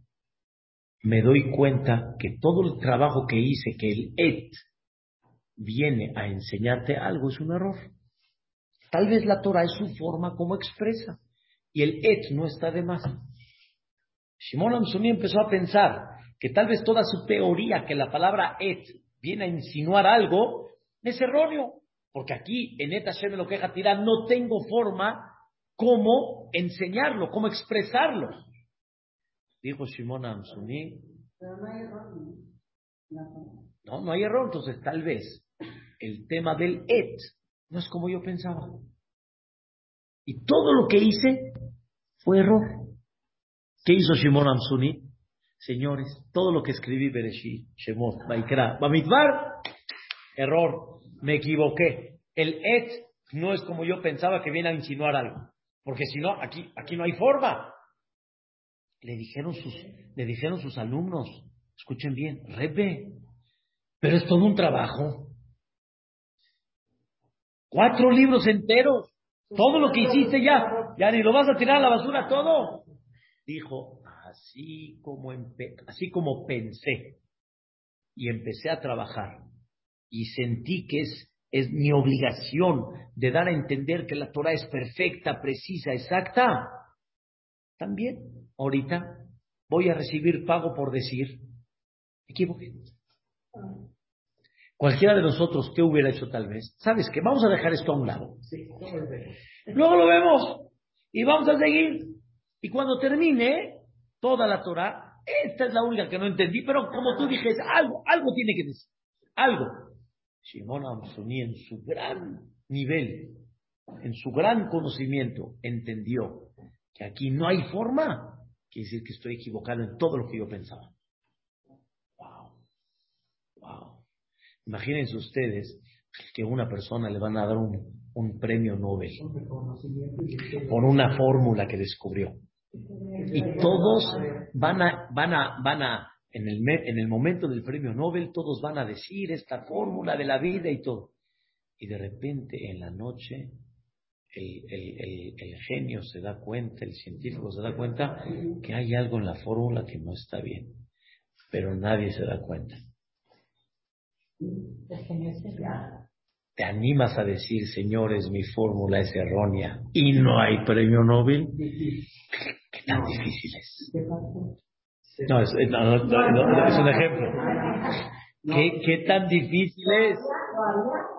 me doy cuenta que todo el trabajo que hice, que el et viene a enseñarte algo, es un error. Tal vez la Torah es su forma como expresa y el et no está de más. Shimon Amsuni empezó a pensar que tal vez toda su teoría que la palabra et viene a insinuar algo es erróneo, porque aquí en et Hashem lo queja tirar no tengo forma cómo enseñarlo, cómo expresarlo. Dijo Shimon Amsuni. Pero no hay error. No, no hay error. Entonces, tal vez el tema del et no es como yo pensaba. Y todo lo que hice fue error. ¿Qué hizo Shimon Amsuni? Señores, todo lo que escribí Bereshit, Shemot, Baikra, Bamidbar, error, me equivoqué. El et no es como yo pensaba que viene a insinuar algo. Porque si no, aquí, aquí no hay forma. Le dijeron sus, le dijeron sus alumnos, escuchen bien, Rebe, pero es todo un trabajo. Cuatro libros enteros. Todo lo que hiciste ya, ya ni lo vas a tirar a la basura todo. Dijo, así como, así como pensé y empecé a trabajar y sentí que es, es mi obligación de dar a entender que la Torah es perfecta, precisa, exacta, también ahorita voy a recibir pago por decir, equivoqué. Cualquiera de nosotros, ¿qué hubiera hecho tal vez? ¿Sabes qué? Vamos a dejar esto a un lado. Luego lo vemos y vamos a seguir. Y cuando termine toda la Torah, esta es la única que no entendí, pero como tú dijiste, algo, algo tiene que decir. Algo. Shimon Amsoni en su gran nivel, en su gran conocimiento, entendió que aquí no hay forma, quiere decir que estoy equivocado en todo lo que yo pensaba. Wow. Wow. Imagínense ustedes que una persona le van a dar un, un premio Nobel por una fórmula que descubrió. Y todos van a, van a, van a, en el, en el momento del premio Nobel, todos van a decir esta fórmula de la vida y todo. Y de repente en la noche el, el, el, genio se da cuenta, el científico se da cuenta que hay algo en la fórmula que no está bien, pero nadie se da cuenta. Te animas a decir, señores, mi fórmula es errónea y no hay premio Nobel. ¿Qué tan difícil es? No, es, no, no, es un ejemplo. ¿Qué, ¿Qué tan difícil es?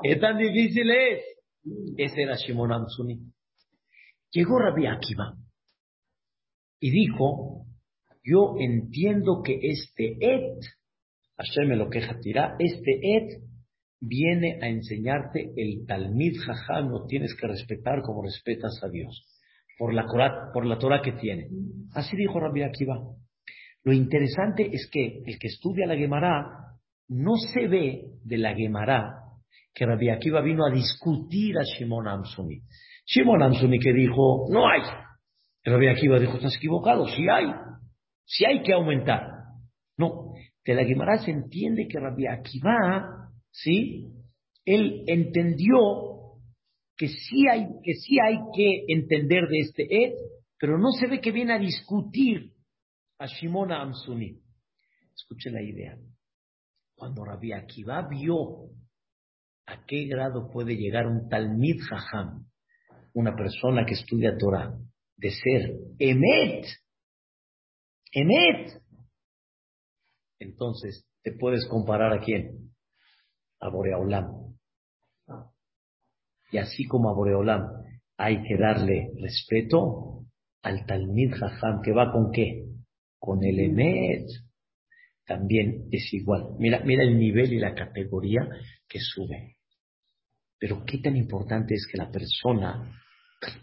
¿Qué tan difícil es? Ese era Shimon Amsuni. Llegó Rabbi Akiva y dijo, yo entiendo que este et Hashem lo queja tira, este et viene a enseñarte el Talmid Jajam, lo tienes que respetar como respetas a Dios, por la, por la Torah que tiene. Así dijo Rabbi Akiva. Lo interesante es que el que estudia la Gemara no se ve de la Gemara que Rabbi Akiva vino a discutir a Shimon Amsuni. Shimon Amsuni que dijo, no hay. Rabbi Akiva dijo, estás equivocado, sí hay. Sí hay que aumentar. No, de la Gemara se entiende que Rabbi Akiva, ¿sí? Él entendió que sí hay que, entender de este Ed, pero no se ve que viene a discutir a Shimona Amsuni. Escuche la idea. Cuando Rabbi Akiva vio a qué grado puede llegar un Talmid Jajam, una persona que estudia Torah, de ser Emet, Emet, entonces te puedes comparar a quién? A Boreolam. Y así como a Boreolam hay que darle respeto al Talmid Jajam, que va con qué? Con el Emet. También es igual. Mira, mira el nivel y la categoría que sube. Pero qué tan importante es que la persona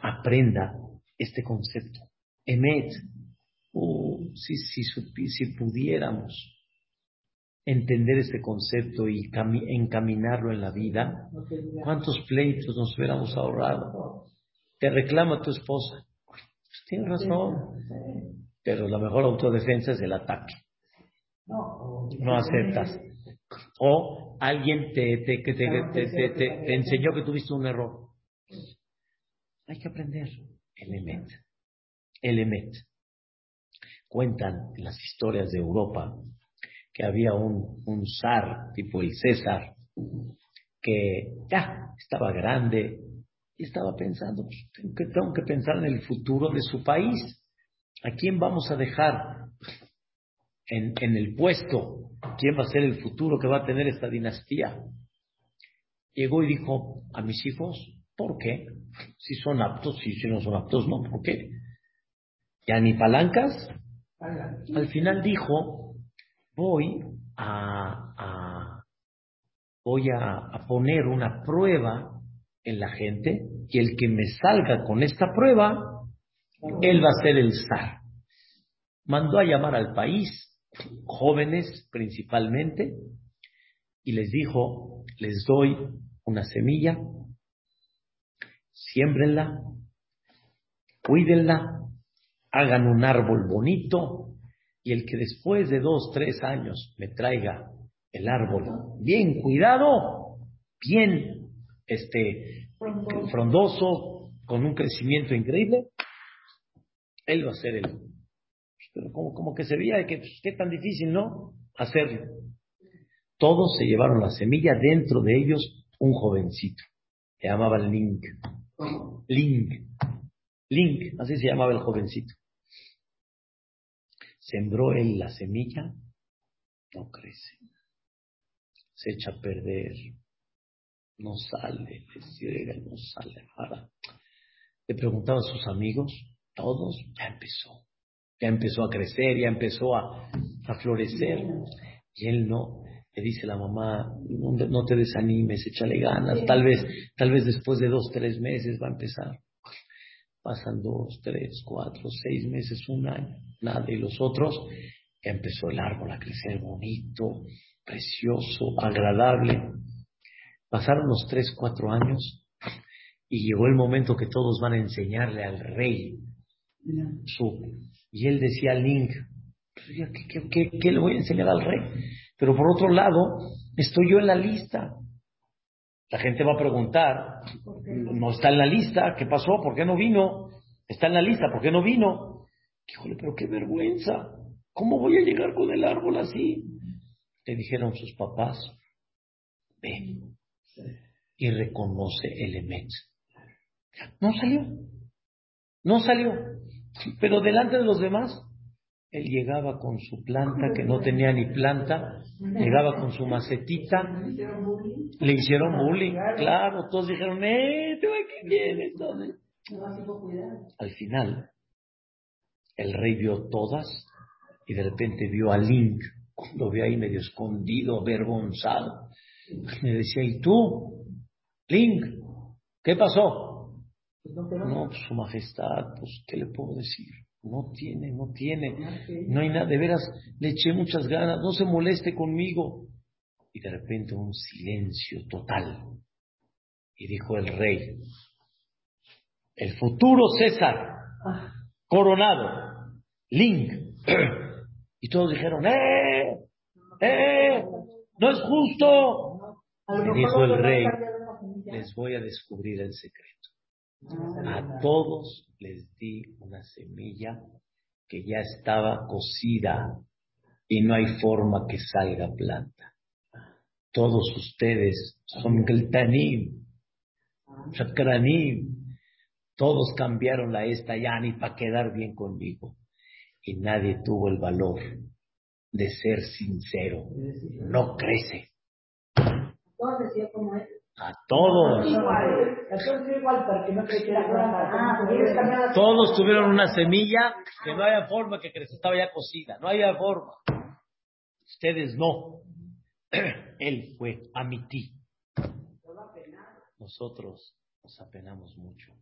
aprenda este concepto. Emet, uh, si, si, si pudiéramos entender este concepto y encaminarlo en la vida, ¿cuántos pleitos nos hubiéramos ahorrado? Te reclama tu esposa. Pues tienes razón. Pero la mejor autodefensa es el ataque. No aceptas. O alguien te, te, te, te, te enseñó que tuviste un error. Hay que aprender el emet. El emet. Cuentan las historias de Europa que había un, un zar, tipo el César, que ya estaba grande y estaba pensando, pues, tengo, que, tengo que pensar en el futuro de su país. ¿A quién vamos a dejar en, en el puesto? ¿Quién va a ser el futuro que va a tener esta dinastía? Llegó y dijo a mis hijos, ¿por qué? Si son aptos, si, si no son aptos, no, ¿por qué? Ya ni palancas. Al final dijo, voy a, voy a, poner una prueba en la gente y el que me salga con esta prueba, él va a ser el zar. Mandó a llamar al país, jóvenes principalmente, y les dijo, les doy una semilla, siembrenla, cuídenla, hagan un árbol bonito, y el que después de dos, tres años me traiga el árbol bien cuidado, bien este, frondoso, con un crecimiento increíble, él va a ser el. Pero como, como que se veía que pues, qué tan difícil, ¿no? Hacerlo. Todos se llevaron la semilla, dentro de ellos un jovencito. Se llamaba Link. Link. Link, así se llamaba el jovencito sembró él la semilla, no crece. Se echa a perder, no sale, le no sale. Ahora, le preguntaba a sus amigos, todos, ya empezó. Ya empezó a crecer, ya empezó a, a florecer. Y él no, le dice la mamá, no, no, te desanimes, échale ganas, tal vez, tal vez después de dos, tres meses va a empezar. Pasan dos, tres, cuatro, seis meses, un año, nada. Y los otros, ya empezó el árbol a crecer bonito, precioso, agradable. Pasaron los tres, cuatro años y llegó el momento que todos van a enseñarle al rey su. Y él decía al Link, ¿qué, qué, qué le voy a enseñar al rey? Pero por otro lado, estoy yo en la lista. La gente va a preguntar, no está en la lista, ¿qué pasó? ¿Por qué no vino? Está en la lista, ¿por qué no vino? Híjole, pero qué vergüenza. ¿Cómo voy a llegar con el árbol así? Le dijeron sus papás, ven y reconoce el Emet. No salió, no salió, pero delante de los demás él llegaba con su planta, que no tenía ni planta, llegaba con su macetita, le hicieron bullying, claro, todos dijeron, ¡eh, tú aquí vienes! Al final, el rey vio todas y de repente vio a Link, lo vio ahí medio escondido, avergonzado. Me decía, ¿y tú? Link, ¿qué pasó? No, pues su majestad, pues, ¿qué le puedo decir? No tiene, no tiene, no hay nada, de veras, le eché muchas ganas, no se moleste conmigo. Y de repente un silencio total. Y dijo el rey, el futuro César, coronado, Link. Y todos dijeron, ¡eh! ¡eh! ¡No es justo! Y dijo el rey, les voy a descubrir el secreto. A todos les di una semilla que ya estaba cocida y no hay forma que salga planta. Todos ustedes son Geltanim, Shakranim, todos cambiaron la esta ya ni para quedar bien conmigo. Y nadie tuvo el valor de ser sincero. No crece. A todos. Todos tuvieron una semilla que no había forma que creciera, estaba ya cocida, no había forma. Ustedes no. Él fue a ti. Nosotros nos apenamos mucho.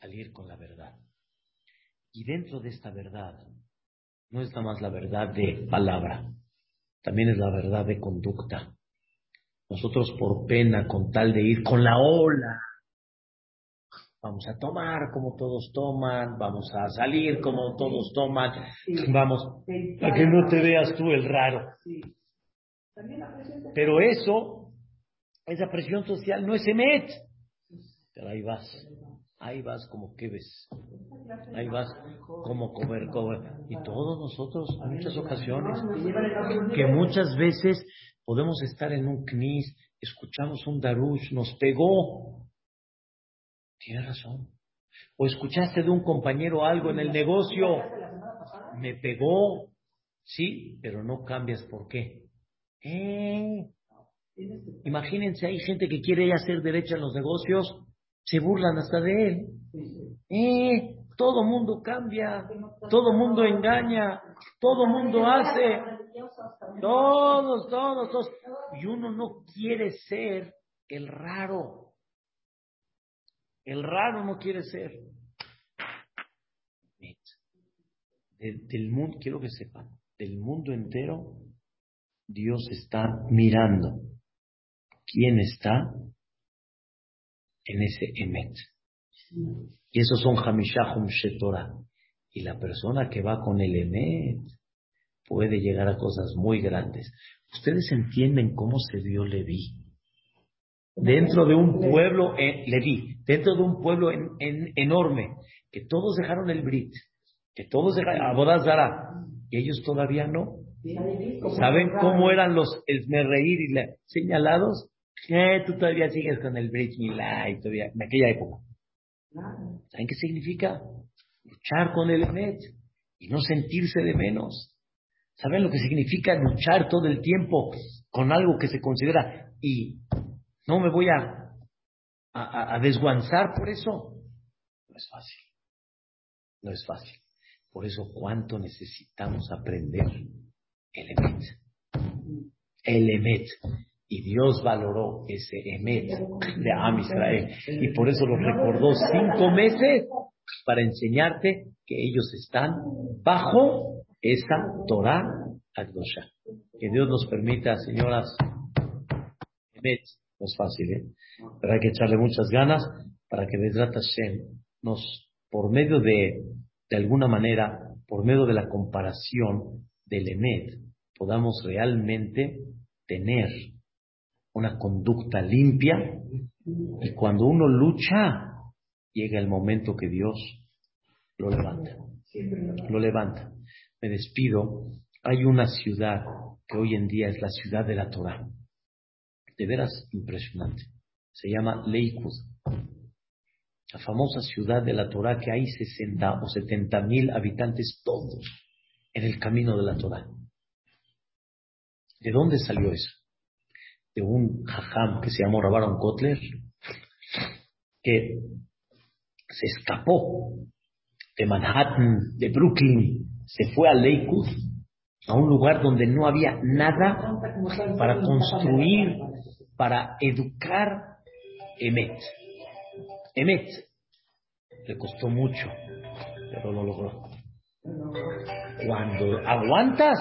al ir con la verdad. Y dentro de esta verdad, no es nada más la verdad de palabra, también es la verdad de conducta. Nosotros por pena, con tal de ir con la ola, vamos a tomar como todos toman, vamos a salir como todos toman, vamos, para que no te veas tú el raro. Pero eso, esa presión social no es emet. Pero ahí vas, ahí vas como que ves, ahí vas como comer, comer. Y todos nosotros, en muchas ocasiones, que muchas veces podemos estar en un knis, escuchamos un darush, nos pegó. Tienes razón. O escuchaste de un compañero algo en el negocio, me pegó. Sí, pero no cambias por qué. Eh, imagínense, hay gente que quiere hacer derecha en los negocios, se burlan hasta de él. Eh, todo mundo cambia, todo mundo engaña, todo mundo hace. Todos, todos, todos. Y uno no quiere ser el raro. El raro no quiere ser. del mundo, quiero que sepan, del mundo entero, Dios está mirando quién está en ese Emet. Y esos son Hamishahum Shetorah. Y la persona que va con el Emet puede llegar a cosas muy grandes. Ustedes entienden cómo se dio Leví. Dentro de un pueblo, eh, Leví, dentro de un pueblo enorme, que todos dejaron el Brit, que todos dejaron Abodazara, y ellos todavía no. ¿Saben cómo eran los esmerreír y señalados? Eh, tú todavía sigues con el Brit Milá todavía, en aquella época. ¿Saben qué significa? Luchar con el Emet y no sentirse de menos. ¿Saben lo que significa luchar todo el tiempo con algo que se considera y no me voy a, a, desguanzar por eso? No es fácil. No es fácil. Por eso, ¿cuánto necesitamos aprender el Emet? El Emet. Y Dios valoró ese Emet de Am Israel. Y por eso lo recordó cinco meses para enseñarte que ellos están bajo esa Torah Akdosha. Que Dios nos permita, señoras, no es fácil, ¿eh? pero hay que echarle muchas ganas para que Vedrat Hashem nos, por medio de, de alguna manera, por medio de la comparación del Emet, podamos realmente tener una conducta limpia y cuando uno lucha, llega el momento que Dios lo levanta. Lo levanta. Me despido. Hay una ciudad que hoy en día es la ciudad de la Torah. De veras impresionante. Se llama Leikud. La famosa ciudad de la Torah que hay 60 o 70 mil habitantes todos en el camino de la Torah. ¿De dónde salió eso? De un jajam que se llamó Rabaron Kotler, que se escapó de Manhattan, de Brooklyn, se fue a Lakewood, a un lugar donde no había nada para construir, para educar Emet. Emet le costó mucho, pero lo logró. Cuando aguantas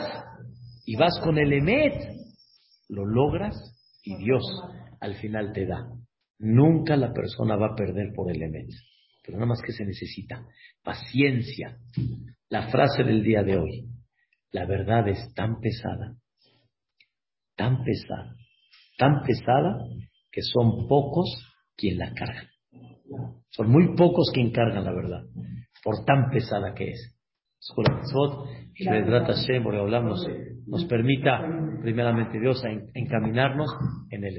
y vas con el Emet, lo logras y Dios al final te da. Nunca la persona va a perder por el Emet pero nada más que se necesita paciencia. La frase del día de hoy, la verdad es tan pesada, tan pesada, tan pesada que son pocos quien la cargan. Son muy pocos quien cargan la verdad, por tan pesada que es. Nos, nos permita, primeramente Dios, encaminarnos en el.